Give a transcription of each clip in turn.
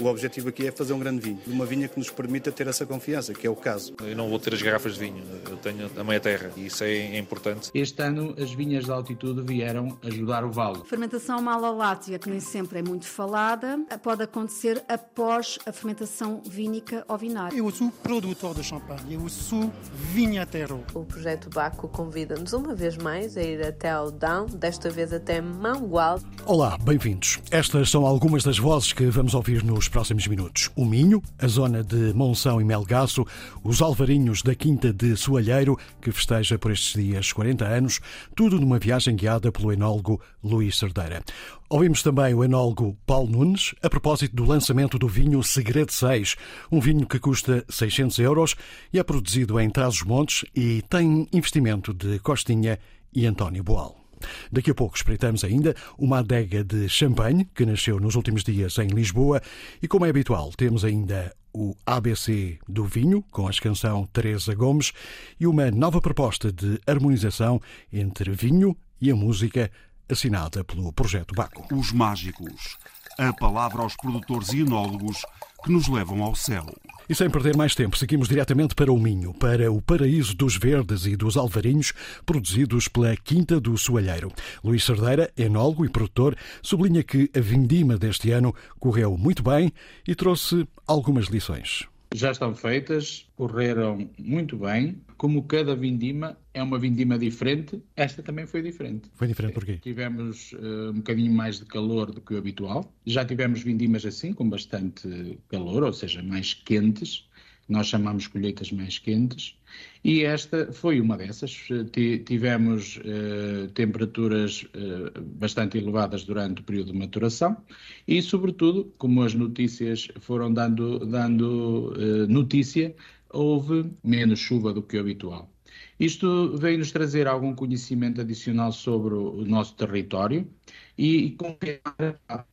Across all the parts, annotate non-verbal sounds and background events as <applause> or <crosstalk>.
O objetivo aqui é fazer um grande vinho, uma vinha que nos permita ter essa confiança, que é o caso. Eu não vou ter as garrafas de vinho, eu tenho a meia terra e isso é importante. Este ano as vinhas de altitude vieram ajudar o vale. Fermentação malalática, que nem sempre é muito falada, pode acontecer após a fermentação vínica ou vinária. Eu sou produtor de champanhe, eu sou vinhateiro. O projeto Baco convida-nos uma vez mais a ir até o Down, desta vez até Mangual. Olá, bem-vindos. Estas são algumas das vozes que vamos ouvir nos próximos minutos. O Minho, a zona de Monção e Melgaço, os Alvarinhos da Quinta de Soalheiro, que festeja por estes dias 40 anos, tudo numa viagem guiada pelo enólogo Luís Cerdeira. Ouvimos também o enólogo Paulo Nunes a propósito do lançamento do vinho Segredo 6, um vinho que custa 600 euros e é produzido em Trás-os-Montes e tem investimento de Costinha e António Boal. Daqui a pouco espreitamos ainda uma adega de champanhe que nasceu nos últimos dias em Lisboa e, como é habitual, temos ainda o ABC do vinho, com a canção Teresa Gomes, e uma nova proposta de harmonização entre vinho e a música assinada pelo Projeto Baco. Os mágicos. A palavra aos produtores e enólogos que nos levam ao céu. E sem perder mais tempo, seguimos diretamente para o Minho, para o paraíso dos verdes e dos alvarinhos, produzidos pela Quinta do Soalheiro. Luís Cerdeira, enólogo e produtor, sublinha que a vindima deste ano correu muito bem e trouxe algumas lições já estão feitas, correram muito bem. Como cada vindima é uma vindima diferente, esta também foi diferente. Foi diferente porquê? Tivemos uh, um bocadinho mais de calor do que o habitual. Já tivemos vindimas assim, com bastante calor, ou seja, mais quentes nós chamamos colheitas mais quentes, e esta foi uma dessas. Tivemos uh, temperaturas uh, bastante elevadas durante o período de maturação e, sobretudo, como as notícias foram dando, dando uh, notícia, houve menos chuva do que o habitual. Isto veio-nos trazer algum conhecimento adicional sobre o nosso território e confirmar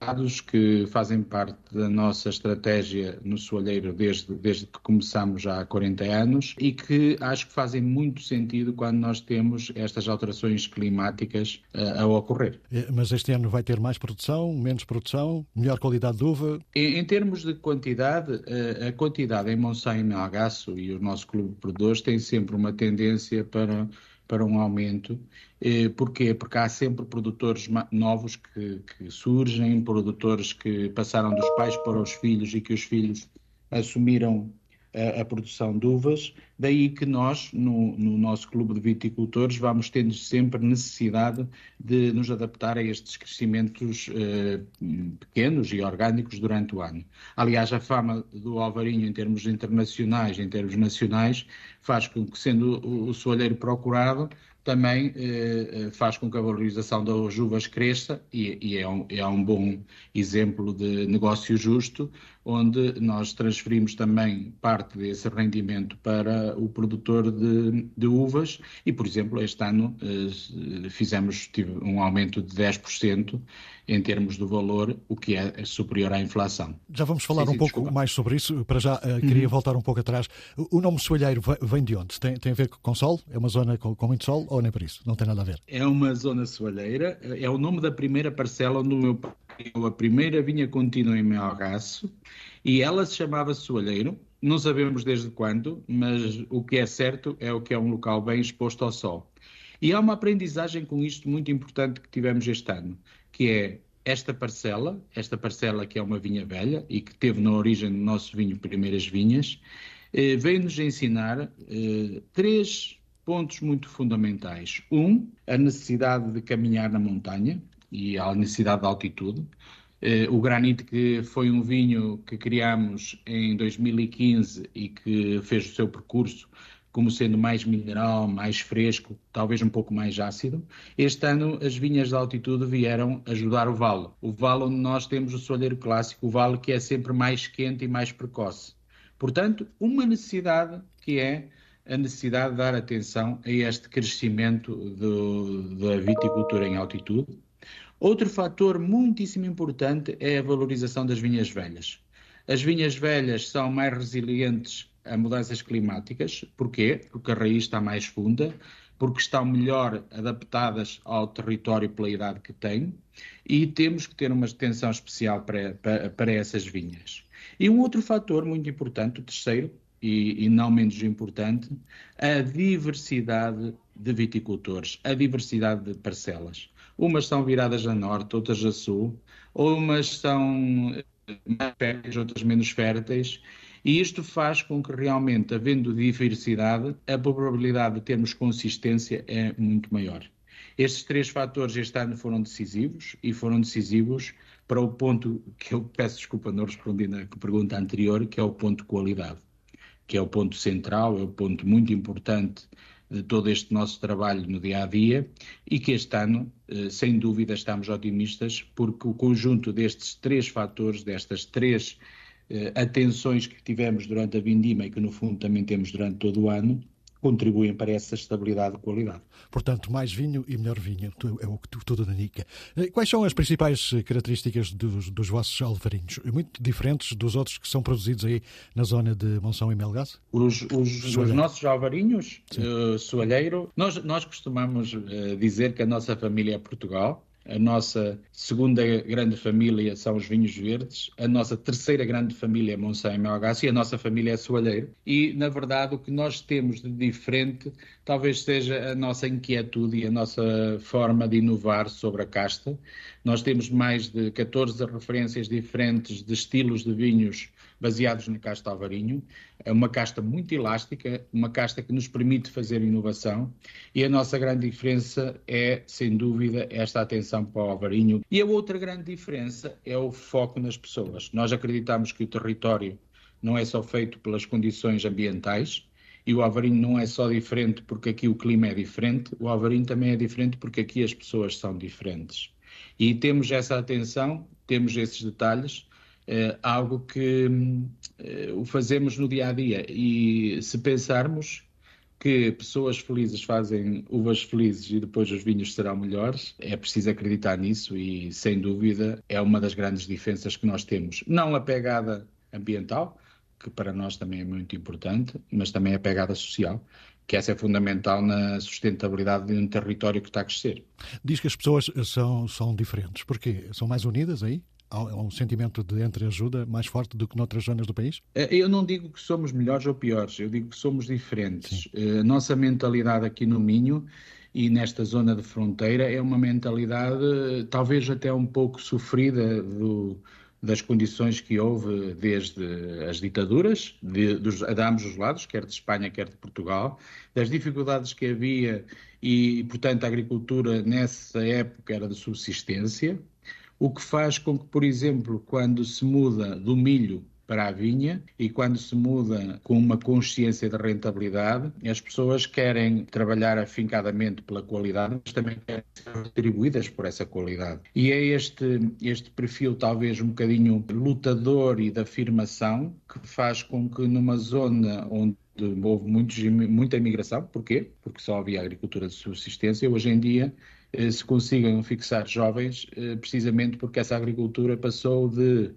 dados que fazem parte da nossa estratégia no Soalheiro desde, desde que começamos já há 40 anos e que acho que fazem muito sentido quando nós temos estas alterações climáticas uh, a ocorrer. É, mas este ano vai ter mais produção, menos produção, melhor qualidade de uva? Em, em termos de quantidade, uh, a quantidade em Monsanto e Melgaço e o nosso clube de produtores tem sempre uma tendência para para um aumento. Eh, porquê? Porque há sempre produtores novos que, que, surgem, produtores que passaram dos pais para os filhos e que os filhos assumiram a, a produção de uvas. Daí que nós, no, no, nosso clube de viticultores, vamos tendo sempre necessidade de nos adaptar a estes crescimentos eh, pequenos e orgânicos durante o ano. Aliás, a fama do Alvarinho em termos internacionais, em termos nacionais, faz com que, sendo o, o soalheiro procurado, também eh, eh, faz com que a valorização das uvas cresça e, e é, um, é, um, bom exemplo de negócio justo, onde nós transferimos também parte desse rendimento para o produtor de, de uvas. E, por exemplo, este ano eh, fizemos um aumento de 10% em termos do valor, o que é superior à inflação. Já vamos falar sim, sim, um pouco desculpa. mais sobre isso. Para já, uh, queria uhum. voltar um pouco atrás. O nome Soalheiro vem de onde? Tem, tem a ver com sol? É uma zona com, com, muito sol ou nem por isso? Não tem nada a ver? É uma zona soalheira. É o nome da primeira parcela onde o meu pai a primeira vinha contínua em Melgaço e ela se chamava Soalheiro. Não sabemos desde quando, mas o que é certo é o que é um local bem exposto ao sol. E há uma aprendizagem com isto muito importante que tivemos este ano que é esta parcela, esta parcela que é uma vinha velha e que teve na origem do nosso vinho primeiras vinhas, eh, veio-nos ensinar eh, três pontos muito fundamentais. Um, a necessidade de caminhar na montanha e a necessidade de altitude. Eh, o granito que foi um vinho que criámos em 2015 e que fez o seu percurso como sendo mais mineral, mais fresco, talvez um pouco mais ácido. Este ano as vinhas de altitude vieram ajudar o vale. O vale onde nós temos o solheiro clássico, o vale que é sempre mais quente e mais precoce. Portanto, uma necessidade que é a necessidade de dar atenção a este crescimento do, da viticultura em altitude. Outro fator muitíssimo importante é a valorização das vinhas velhas. As vinhas velhas são mais resilientes a mudanças climáticas. Porquê? Porque a raiz está mais funda, porque estão melhor adaptadas ao território pela idade que têm, e temos que ter uma atenção especial para, para, para essas vinhas. E um outro fator muito importante, o terceiro, e, e, não menos importante, a diversidade de viticultores, a diversidade de parcelas. Umas são viradas a norte, outras a sul, umas são mais férteis, outras menos férteis, e isto faz com que realmente, havendo diversidade, a probabilidade de termos consistência é muito maior. Estes três fatores este ano foram decisivos e foram decisivos para o ponto que eu peço desculpa, não respondi na pergunta anterior, que é o ponto de qualidade, que é o ponto central, é o ponto muito importante de todo este nosso trabalho no dia a dia e que este ano, eh, sem dúvida, estamos otimistas porque o conjunto destes três fatores, destas três atenções que tivemos durante a vindima e que no fundo também temos durante todo o ano, contribuem para essa estabilidade de qualidade. Portanto, mais vinho e melhor vinho, é o que tudo indica. Eh, quais são as principais características dos, dos vossos alvarinhos? Muito diferentes dos outros que são produzidos aí na zona de Monção e Melgaço? Os, os, os nossos alvarinhos, uh, soalheiro, nós, nós costumamos uh, dizer que a nossa família é Portugal, a nossa segunda grande família são os vinhos verdes, a nossa terceira grande família é Monsanto e a nossa família é Soalheiro. E, na verdade, o que nós temos de diferente talvez seja a nossa inquietude e a nossa forma de inovar sobre a casta. Nós temos mais de 14 referências diferentes de estilos de vinhos baseados na casta alvarinho. É uma casta muito elástica, uma casta que nos permite fazer inovação e a nossa grande diferença é, sem dúvida, esta atenção para o alvarinho. E a outra grande diferença é o foco nas pessoas. Nós acreditamos que o território não é só feito pelas condições ambientais, e o Alvarinho não é só diferente porque aqui o clima é diferente, o Alvarinho também é diferente porque aqui as pessoas são diferentes. E temos essa atenção, temos esses detalhes, é algo que é, o fazemos no dia a dia. E se pensarmos que pessoas felizes fazem uvas felizes e depois os vinhos serão melhores, é preciso acreditar nisso e, sem dúvida, é uma das grandes diferenças que nós temos. Não a pegada ambiental, que para nós também é muito importante, mas também a pegada social, que essa é fundamental na sustentabilidade de um território que está a crescer. Diz que as pessoas são, são diferentes. Porquê? São mais unidas aí? Há um sentimento de entreajuda mais forte do que noutras zonas do país? Eh, eu não digo que somos melhores ou piores, eu digo que somos diferentes. Eh, a nossa mentalidade aqui no Minho e nesta zona de fronteira é uma mentalidade talvez até um pouco sofrida do, das condições que houve desde as ditaduras, de, dos, de ambos os lados, quer de Espanha, quer de Portugal, das dificuldades que havia e, portanto, a agricultura nessa época era de subsistência, o que faz com que, por exemplo, quando se muda do milho para a vinha e quando se muda com uma consciência de rentabilidade, as pessoas querem trabalhar afincadamente pela qualidade, mas também querem ser retribuídas por essa qualidade. E é este, este perfil, talvez um bocadinho lutador e de afirmação, que faz com que numa zona onde houve muitos, muita imigração, porquê? Porque só havia agricultura de subsistência, hoje em dia se consigam fixar jovens, eh, precisamente porque essa agricultura passou de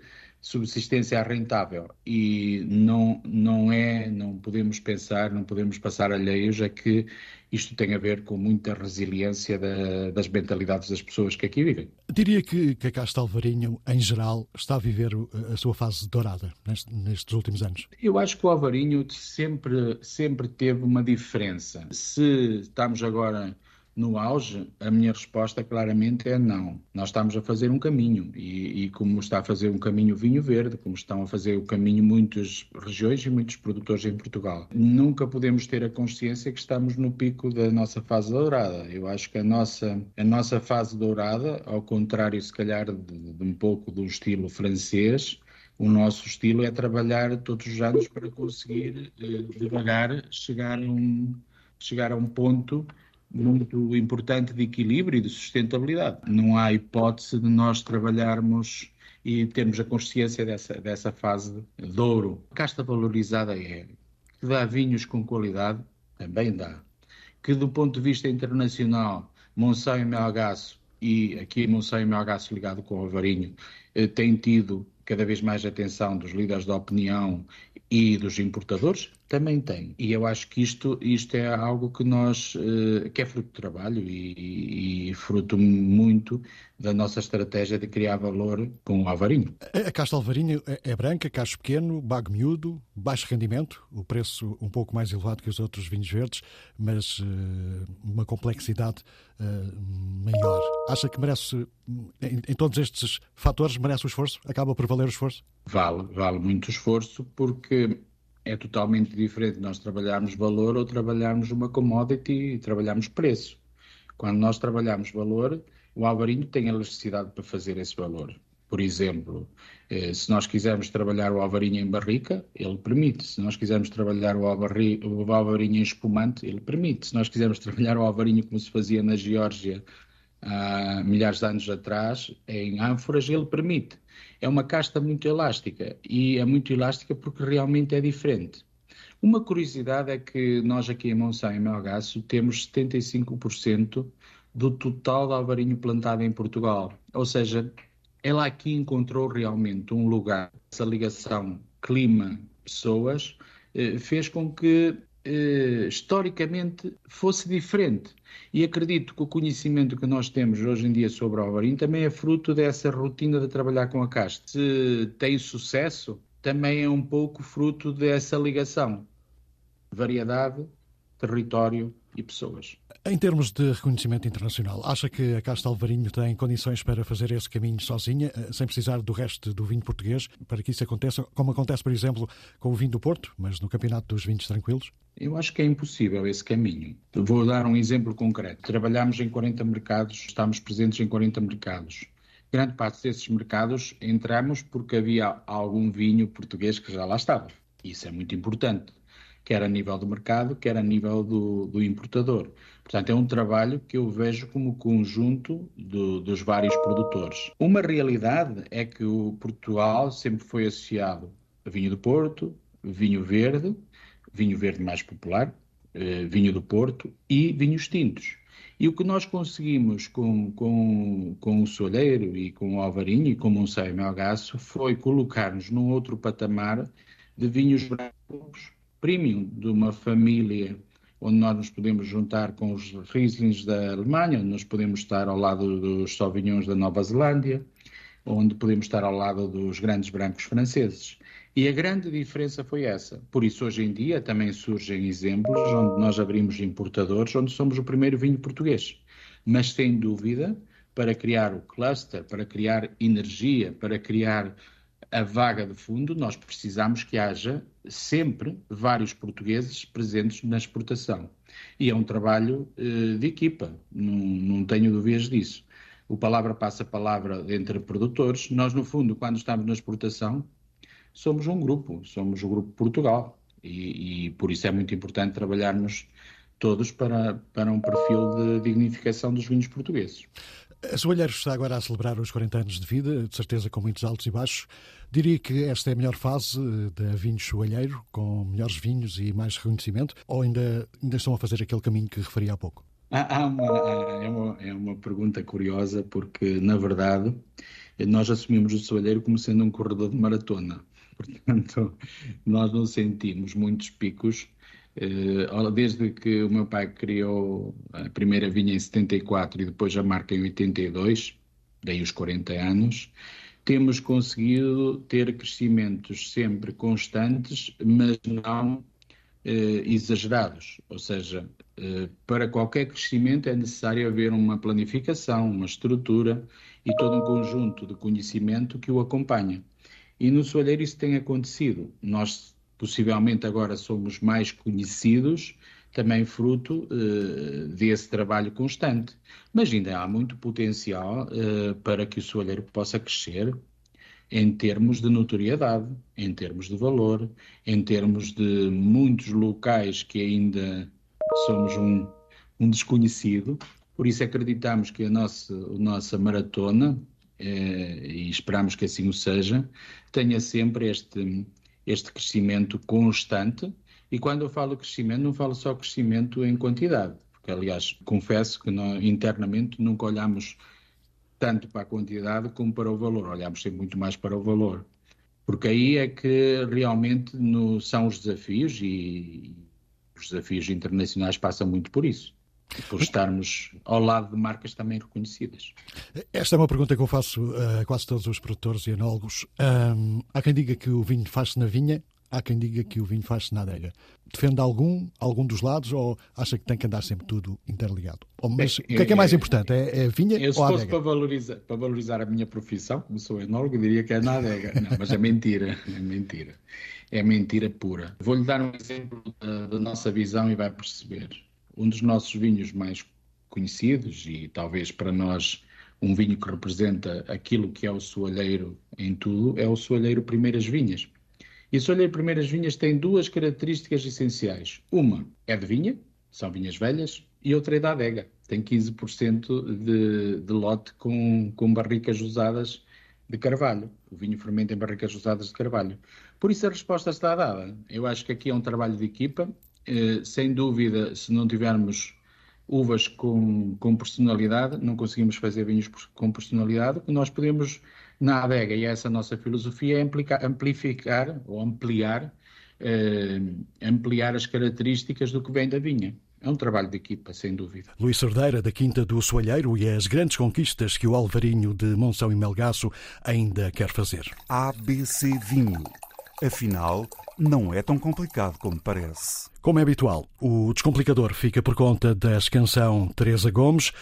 subsistência a rentável e não, não é, não podemos pensar, não podemos passar alheios a que isto tem a ver com muita resiliência da, das mentalidades das pessoas que aqui vivem. Diria que, que a Casta Alvarinho, em geral, está a viver a sua fase dourada nestes últimos anos. Eu acho que o Alvarinho sempre, sempre teve uma diferença. Se estamos agora no auge, a minha resposta claramente é não. Nós estamos a fazer um caminho e, e, como está a fazer um caminho vinho verde, como estão a fazer o caminho muitas regiões e muitos produtores em Portugal. Nunca podemos ter a consciência que estamos no pico da nossa fase dourada. Eu acho que a nossa, a nossa fase dourada, ao contrário se calhar de, de um pouco do estilo francês, o nosso estilo é trabalhar todos os anos para conseguir eh, devagar chegar a um, chegar a um ponto muito importante de equilíbrio e de sustentabilidade. Não há hipótese de nós trabalharmos e termos a consciência dessa, dessa fase de ouro. A casta valorizada é que dá vinhos com qualidade, também dá. Que do ponto de vista internacional, Monsanto e Melgaço, e aqui Monsanto e Melgaço ligado com o Alvarinho, eh, tem tido cada vez mais atenção dos líderes da opinião e dos importadores também tem. E eu acho que isto, isto é algo que nós, uh, que é fruto de trabalho e, e, fruto muito da nossa estratégia de criar valor com o alvarinho. A casta alvarinho é, é branca, cacho pequeno, bago miúdo, baixo rendimento, o preço um pouco mais elevado que os outros vinhos verdes, mas uh, uma complexidade uh, maior. Acha que merece, em, em todos estes fatores, merece o esforço? Acaba por valer o esforço? Vale, vale muito esforço, porque é totalmente diferente nós trabalharmos valor ou trabalharmos uma commodity e trabalharmos preço. Quando nós trabalhamos valor, o alvarinho tem elasticidade para fazer esse valor. Por exemplo, eh, se nós quisermos trabalhar o alvarinho em barrica, ele permite. Se nós quisermos trabalhar o, alvarinho em espumante, ele permite. Se nós quisermos <laughs> trabalhar o alvarinho como se fazia na Geórgia há milhares de anos atrás, em ânforas, ele permite. É uma casta muito elástica e é muito elástica porque realmente é diferente. Uma curiosidade é que nós aqui em Monção e Melgaço temos 75% do total de alvarinho plantado em Portugal. Ou seja, ela aqui encontrou realmente um lugar, essa ligação clima-pessoas, eh, fez com que eh, historicamente fosse diferente. E acredito que o conhecimento que nós temos hoje em dia sobre o alvarinho também é fruto dessa rotina de trabalhar com a casta. Se tem sucesso, também é um pouco fruto dessa ligação. Variedade, território e pessoas. Em termos de reconhecimento internacional, acha que a Casta Alvarinho tem condições para fazer esse caminho sozinha, eh, sem precisar do resto do vinho português, para que isso aconteça, como acontece, por exemplo, com o vinho do Porto, mas no Campeonato dos Vinhos Tranquilos? Eu acho que é impossível esse caminho. Vou dar um exemplo concreto. Trabalhamos em 40 mercados, estamos presentes em 40 mercados. Grande parte desses mercados entramos porque havia algum vinho português que já lá estava. Isso é muito importante quer a nível do mercado, quer a nível do, do importador. Portanto, é um trabalho que eu vejo como conjunto do, dos vários produtores. Uma realidade é que o Portugal sempre foi associado a vinho do Porto, vinho verde, vinho verde mais popular, eh, vinho do Porto e vinhos tintos. E o que nós conseguimos com, com, com o Solheiro e com o Alvarinho e com o Monsanto Melgaço foi colocar-nos num outro patamar de vinhos brancos premium de uma família onde nós nos podemos juntar com os Rieslings da Alemanha, onde nós podemos estar ao lado dos Sauvignons da Nova Zelândia, onde podemos estar ao lado dos grandes brancos franceses. E a grande diferença foi essa. Por isso, hoje em dia, também surgem exemplos onde nós abrimos importadores, onde somos o primeiro vinho português. Mas, sem dúvida, para criar o cluster, para criar energia, para criar a vaga de fundo, nós precisamos que haja sempre vários portugueses presentes na exportação. E é um trabalho eh, de equipa, não, não tenho dúvidas disso. O palavra passa palavra entre produtores. Nós, no fundo, quando estamos na exportação, somos um grupo, somos o Grupo Portugal. E, e por isso é muito importante trabalharmos todos para, para um perfil de dignificação dos vinhos portugueses. A Soalheiros está agora a celebrar os 40 anos de vida, de certeza com muitos altos e baixos. Diria que esta é a melhor fase da Vinhos Soalheiro, com melhores vinhos e mais reconhecimento, ou ainda, ainda estão a fazer aquele caminho que referi há pouco? Há uma, é, uma, é uma pergunta curiosa, porque, na verdade, nós assumimos o Soalheiro como sendo um corredor de maratona. Portanto, nós não sentimos muitos picos eh, desde que o meu pai criou a primeira vinha em 74 e depois a marca em 82, daí os 40 anos, temos conseguido ter crescimentos sempre constantes, mas não eh, exagerados. Ou seja, eh, para qualquer crescimento é necessário haver uma planificação, uma estrutura e todo um conjunto de conhecimento que o acompanha. E no Soalheiro isso tem acontecido. Nós possivelmente agora somos mais conhecidos, também fruto uh, desse trabalho constante. Mas ainda há muito potencial uh, para que o soalheiro possa crescer em termos de notoriedade, em termos de valor, em termos de muitos locais que ainda somos um, um desconhecido. Por isso acreditamos que a nossa, a nossa maratona, eh, e esperamos que assim o seja, tenha sempre este este crescimento constante. E quando eu falo crescimento, não falo só crescimento em quantidade, porque, aliás, confesso que nós, internamente nunca olhamos tanto para a quantidade como para o valor, olhamos sempre muito mais para o valor. Porque aí é que realmente no, são os desafios e os desafios internacionais passam muito por isso por estarmos ao lado de marcas também reconhecidas. Esta é uma pergunta que eu faço a quase todos os produtores e enólogos. Há quem diga que o vinho faz-se na vinha, há quem diga que o vinho faz-se na adega. Defende algum, algum dos lados ou acha que tem que andar sempre tudo interligado? Mas é, o que é que é mais importante? É, é a vinha eu, ou a adega? Se fosse para valorizar, para valorizar a minha profissão, como sou enólogo, diria que é na adega. Não, mas é mentira, <laughs> é mentira. É mentira pura. Vou-lhe dar um exemplo da, da nossa visão e vai perceber um dos nossos vinhos mais conhecidos e talvez para nós um vinho que representa aquilo que é o soalheiro em tudo, é o soalheiro Primeiras Vinhas. E o soalheiro Primeiras Vinhas tem duas características essenciais. Uma é de vinha, são vinhas velhas, e outra é da adega. Tem 15% de, de lote com, com barricas usadas de carvalho. O vinho fermenta em barricas usadas de carvalho. Por isso a resposta está dada. Eu acho que aqui é um trabalho de equipa sem dúvida, se não tivermos uvas com, com personalidade, não conseguimos fazer vinhos com personalidade, nós podemos, na adega, e essa é a nossa filosofia, é amplificar, amplificar ou ampliar, eh, ampliar as características do que vem da vinha. É um trabalho de equipa, sem dúvida. Luís Cerdeira, da Quinta do Soalheiro, e as grandes conquistas que o Alvarinho de Monção e Melgaço ainda quer fazer. ABC Vinho. Afinal, não é tão complicado como parece. Como é habitual, o descomplicador fica por conta da canção Teresa Gomes.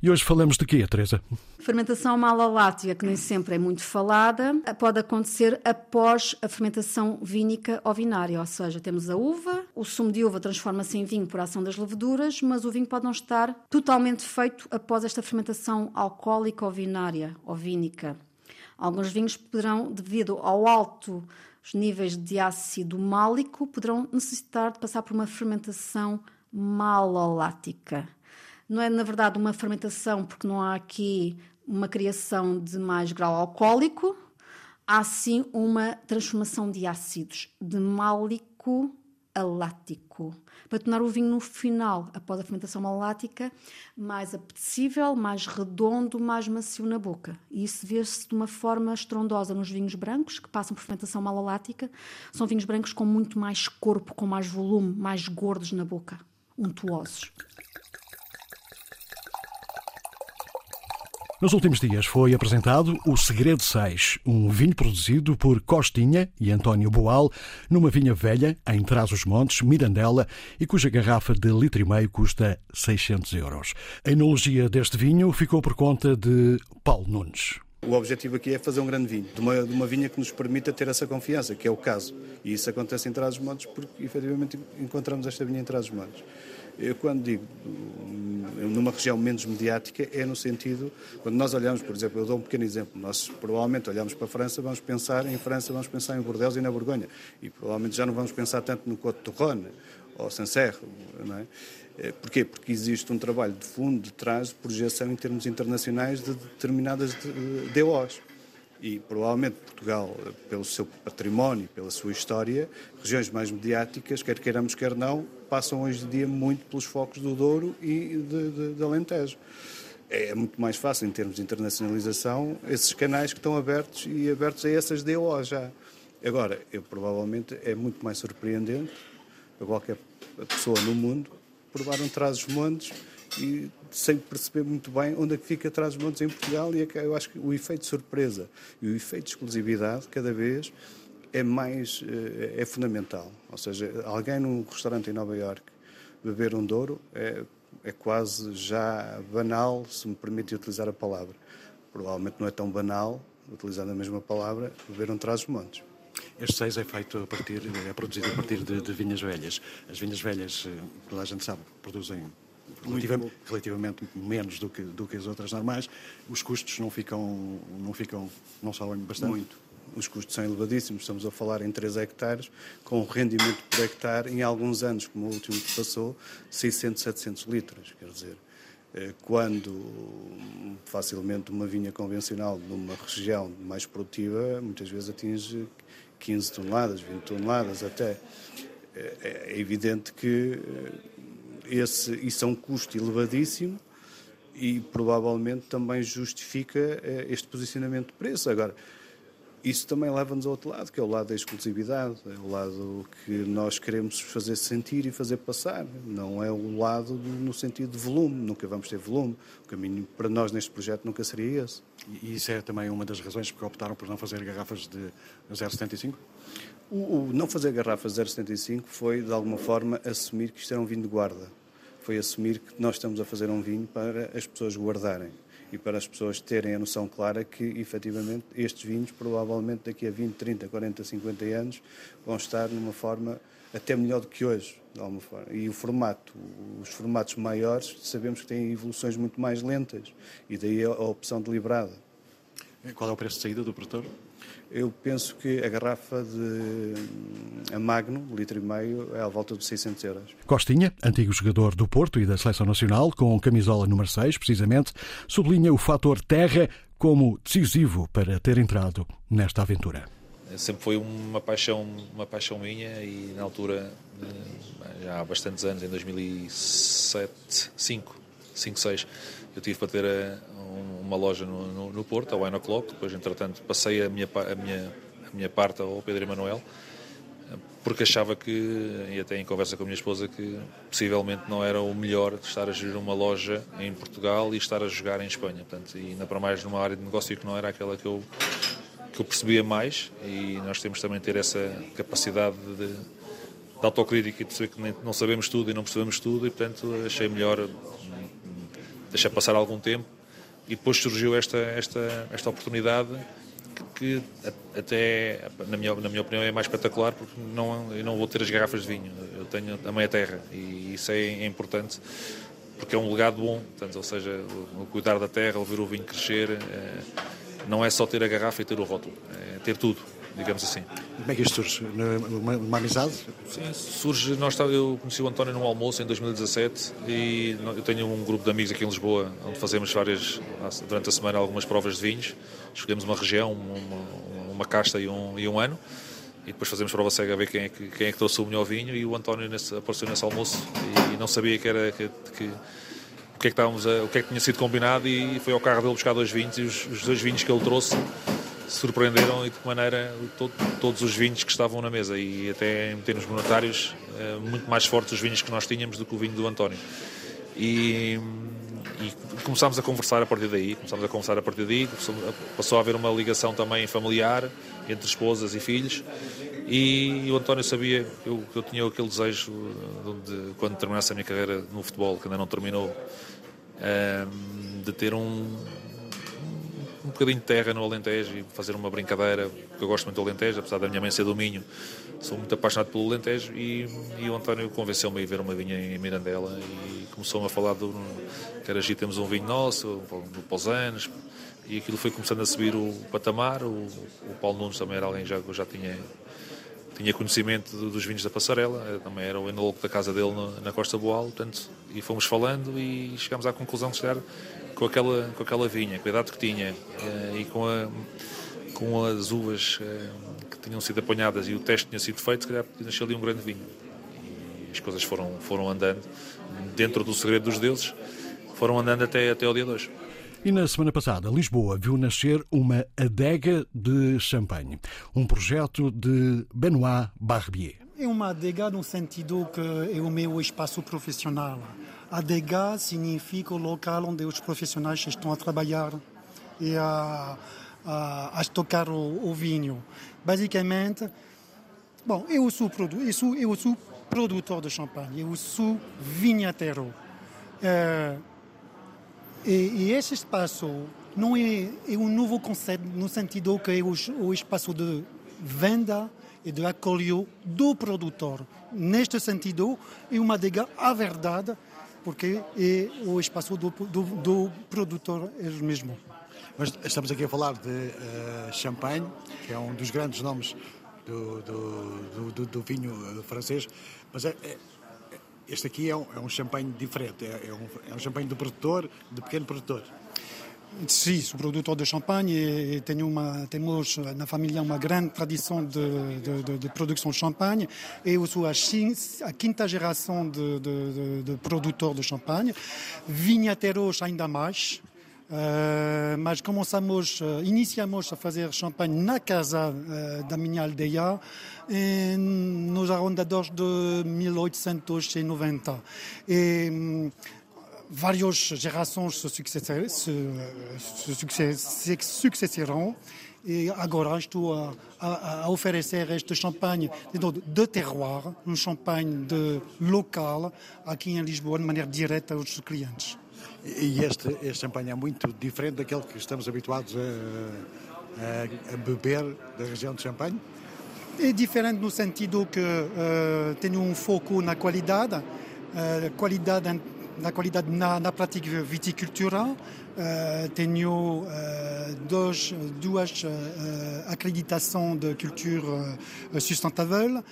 E hoje falamos de quê, Teresa? Fermentação malalática, que nem sempre é muito falada, pode acontecer após a fermentação vínica ou vinária, ou seja, temos a uva, o sumo de uva transforma-se em vinho por ação das leveduras, mas o vinho pode não estar totalmente feito após esta fermentação alcoólica ou vinária ou vínica. Alguns vinhos poderão, devido ao alto os níveis de ácido málico poderão necessitar de passar por uma fermentação malolática. Não é, na verdade, uma fermentação, porque não há aqui uma criação de mais grau alcoólico, há sim uma transformação de ácidos, de málico alático, para tornar o vinho no final, após a fermentação malática, mais apetecível, mais redondo, mais macio na boca. E isso vê-se de uma forma estrondosa nos vinhos brancos, que passam por fermentação malalática. São vinhos brancos com muito mais corpo, com mais volume, mais gordos na boca, untuosos. Nos últimos dias foi apresentado o Segredo 6, um vinho produzido por Costinha e António Boal, numa vinha velha em Trás-os-Montes, Mirandela, e cuja garrafa de litro e meio custa 600 euros. A enologia deste vinho ficou por conta de Paulo Nunes. O objetivo aqui é fazer um grande vinho, de uma, de uma vinha que nos permita ter essa confiança, que é o caso. E isso acontece em Trás-os-Montes porque, efetivamente, encontramos esta vinha em Trás-os-Montes. Eu, quando digo hum, numa região menos mediática, é no sentido, quando nós olhamos, por exemplo, eu dou um pequeno exemplo, nós provavelmente olhamos para a França, vamos pensar em França, vamos pensar em Bordeaux e na Borgonha, e provavelmente já não vamos pensar tanto no Côte de Rhône ou Sancerre, não é? é? Porquê? Porque existe um trabalho de fundo, de trás, de projeção em termos internacionais de determinadas DOs. E provavelmente Portugal, pelo seu património, pela sua história, regiões mais mediáticas, quer queiramos, quer não, passam hoje em dia muito pelos focos do Douro e de, de, de Alentejo. É muito mais fácil, em termos de internacionalização, esses canais que estão abertos e abertos a essas DO já. Agora, eu provavelmente é muito mais surpreendente para qualquer pessoa no mundo provar um Trás-os-Montes e sem perceber muito bem onde é que fica atrás dos montes em Portugal e é eu acho que o efeito de surpresa e o efeito de exclusividade cada vez é mais eh, é fundamental. Ou seja, alguém num restaurante em Nova York beber um Douro é, é quase já banal, se me permite utilizar a palavra. Provavelmente não é tão banal, utilizando a mesma palavra, beber um Trás-os-Montes. Este 6 é feito a partir, é produzido a partir de, de vinhas velhas. As vinhas velhas, eh, toda a gente sabe, produzem relativamente, relativamente, menos do que, do que as outras normais, os custos não ficam, não ficam, não sobem bastante? Muito. Os custos são elevadíssimos, estamos a falar em 3 hectares, com rendimento por hectare, em alguns anos, como o último que passou, 600, 700 litros. Quer dizer, eh, quando facilmente uma vinha convencional numa região mais produtiva, muitas vezes atinge 15 toneladas, 20 toneladas até. É, é evidente que eh, esse, isso é um custo elevadíssimo e provavelmente também justifica eh, este posicionamento de preço. Agora, isso também leva-nos ao outro lado, que é o lado da exclusividade, é o lado que nós queremos fazer sentir e fazer passar. Não é o lado do, no sentido de volume, nunca vamos ter volume. O caminho para nós neste projeto nunca seria esse. E isso é também uma das razões porque optaram por não fazer garrafas de 0,75? O, o não fazer garrafas 0,75 foi, de alguma forma, assumir que isto era um vinho de guarda. Foi assumir que nós estamos a fazer um vinho para as pessoas guardarem e para as pessoas terem a noção clara que, efetivamente, estes vinhos, provavelmente daqui a 20, 30, 40, 50 anos, vão estar numa forma até melhor do que hoje, de alguma forma. E o formato, os formatos maiores, sabemos que têm evoluções muito mais lentas, e daí a opção deliberada. Qual é o preço de saída do produtor? Eu penso que a garrafa de a Magno, litro e meio, é à volta de 600 euros. Costinha, antigo jogador do Porto e da Seleção Nacional, com camisola número 6, precisamente, sublinha o fator terra como decisivo para ter entrado nesta aventura. Sempre foi uma paixão, uma paixão minha e na altura, eh, já há bastantes anos, em 2007, 5, 5, 6, eu tive para ter eh, uma loja no, no, no Porto, a Wine O'Clock, depois entretanto passei a minha, a minha, a minha parte ao Pedro Emanuel, porque achava que, e até em conversa com a minha esposa, que possivelmente não era o melhor estar a gerir uma loja em Portugal e estar a jogar em Espanha. Portanto, e ainda para mais numa área de negócio que não era aquela que eu, que eu percebia mais, e nós temos também ter essa capacidade de, de autocrítica e perceber que não sabemos tudo e não percebemos tudo, e portanto achei melhor deixar passar algum tempo e depois surgiu esta, esta, esta oportunidade que, que até, na minha, na minha opinião, é mais espetacular porque não, eu não vou ter as garrafas de vinho, eu tenho a meia terra e isso é, é importante porque é um legado bom, portanto, ou seja, o, o cuidar da terra, o ver o vinho crescer, é, não é só ter a garrafa e ter o rótulo, é ter tudo digamos assim. Como é que isto surge? Uma, uma amizade? Sim, surge. Nós, eu conheci o António num almoço em 2017 e eu tenho um grupo de amigos aqui em Lisboa onde fazemos várias, durante a semana, algumas provas de vinhos. Escolhemos uma região, uma, uma casta e um, e um ano e depois fazemos prova cega a ver quem é que, quem é que trouxe o melhor vinho e o António nesse, apareceu nesse almoço e, e não sabia que era que, que, o que é que estávamos a, o que é que tinha sido combinado e foi ao carro dele buscar dois vinhos e os, os dois vinhos que ele trouxe surpreenderam e de que maneira todo, todos os vinhos que estavam na mesa e até em termos monetários eh, muito mais fortes os vinhos que nós tínhamos do que o vinho do António. E, e começámos a conversar a partir daí, começámos a conversar a partir daí, passou a haver uma ligação também familiar entre esposas e filhos e o António sabia que eu, eu tinha aquele desejo de, quando terminasse a minha carreira no futebol, que ainda não terminou, eh, de ter um, um bocadinho de terra no Alentejo e fazer uma brincadeira, porque eu gosto muito do Alentejo, apesar da minha mãe ser do Minho, sou muito apaixonado pelo Alentejo e, e o António convenceu-me a ir ver uma vinha em Mirandela e começou-me a falar do que era temos um vinho nosso, do Pausanes, e aquilo foi começando a subir o patamar, o, o Paulo Nunes também era alguém que já, já tinha tinha conhecimento dos vinhos da Passarela, também era o enólogo da casa dele na Costa Boal, portanto, e fomos falando e chegámos à conclusão de chegar com aquela, com aquela vinha, com a idade que tinha eh, e com, a, com as uvas eh, que tinham sido apanhadas e o teste tinha sido feito, se calhar nasceu ali um grande vinho. E as coisas foram, foram andando dentro do segredo dos deuses, foram andando até, até ao dia de. E na semana passada, Lisboa viu nascer uma adega de champanhe, um projeto de Benoit Barbier. É uma adega no sentido que é o meu espaço profissional. Adega significa o local onde os profissionais estão a trabalhar e a, a, a tocar o, o, vinho. Basicamente, bom, eu sou, eu sou, eu sou produtor de champanhe, eu sou vinhateiro. É, e, e esse espaço não é, é um novo conceito no sentido que é o, o espaço de venda e de acolho do produtor. Neste sentido, é uma adega à verdade, porque é o espaço do, do, do produtor mesmo. Mas estamos aqui a falar de uh, que é um dos grandes nomes do, do, do vinho eh, francês, mas é, é, este aqui é um, é um champanhe diferente, é, é, um, é um champanhe do produtor, de pequeno produtor. Sim, sou produtor de champanhe e tenho uma, temos na família uma grande tradição de, de, de, de produção de champanhe. Eu sou a, a quinta geração de, produtor de champanhe. Vinhateiros ainda mais. Uh, mas começamos, uh, iniciamos a fazer champanhe na casa uh, da minha aldeia em, nos arrondadores de 1890. E, várias gerações se, suceder, se, se, sucederão e agora estou a, a, a, oferecer este champanhe de terroir, um champanhe de local aqui em Lisboa de maneira direta aos clientes. E este, este champanhe é muito diferente daquele que estamos habituados a, a, a beber da região de Champanhe? É diferente no sentido que uh, tem um foco na qualidade, uh, qualidade na qualidade na, na prática viticultural. Uh, tenho dois, duas acreditações de cultura sustentável.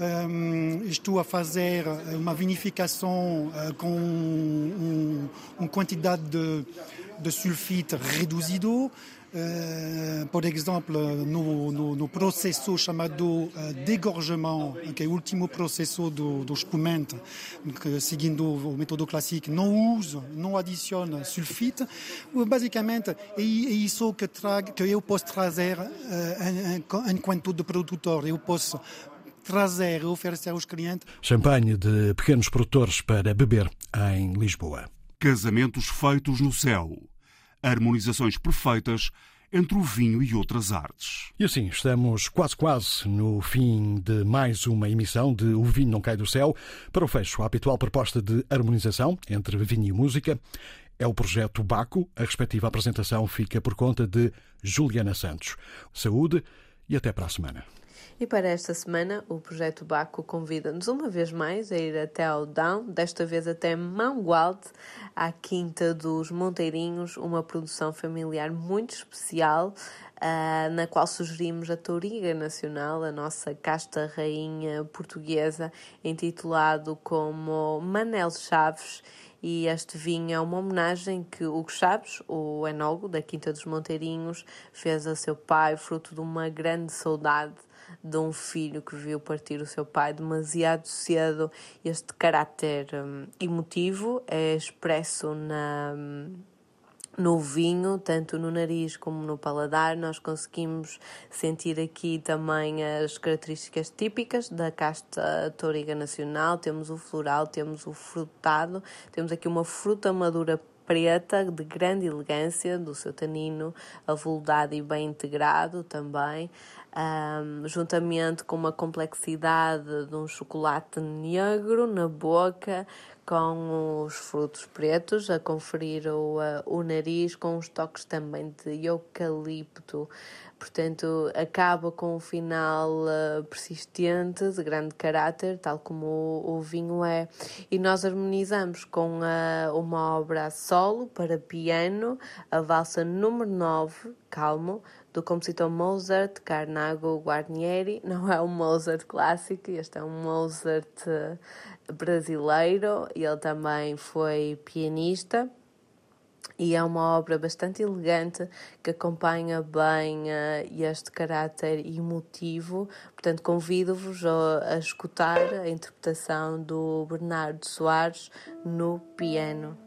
Um, estou a fazer uma vinificação uh, com de, sulfite reduzido. Uh, por exemplo, no, no, no, processo chamado uh, degorgement, que é o último processo do, do espumante, que, seguindo o método clássico, sulfite. Basicamente, é, é isso que, trago, que eu posso trazer uh, enquanto de produtor. Trazer oferecer aos clientes. Champanhe de pequenos produtores para beber em Lisboa. Casamentos feitos no céu. Harmonizações perfeitas entre o vinho e outras artes. E assim, estamos quase quase no fim de mais uma emissão de O Vinho Não Cai do Céu. Para o fecho, a habitual proposta de harmonização entre vinho e música é o projeto Baco. A respectiva apresentação fica por conta de Juliana Santos. Saúde e até para a semana. E para esta semana, o Projeto Baco convida-nos uma vez mais a ir até ao Down, desta vez até Mangualde, à Quinta dos Monteirinhos, uma produção familiar muito especial, uh, na qual sugerimos a Touriga Nacional, a nossa casta rainha portuguesa, intitulado como Manel Chaves, e este vinho é uma homenagem que Hugo Chaves, o enólogo da Quinta dos Monteirinhos, fez a seu pai, fruto de uma grande saudade de um filho que viu partir o seu pai demasiado cedo. Este caráter um, emotivo é expresso na. Um, no vinho, tanto no nariz como no paladar, nós conseguimos sentir aqui também as características típicas da casta Toriga Nacional. Temos o floral, temos o frutado, temos aqui uma fruta madura preta de grande elegância, do seu tanino avulgado e bem integrado também um, juntamente com uma complexidade de um chocolate negro na boca, com os frutos pretos a conferir o, uh, o nariz, com os toques também de eucalipto. Portanto, acaba com um final uh, persistente, de grande caráter, tal como o, o, vinho é. E nós harmonizamos com uh, uma obra solo para piano, a valsa número 9, Calmo, do compositor Mozart Carnago Guarnieri. <laughs> Não é um Mozart clássico, este é um Mozart eh, brasileiro. Ele também foi pianista e é uma obra bastante elegante que acompanha bem uh, este caráter emotivo. Portanto, convido-vos a, a escutar a interpretação do Bernardo Soares no piano.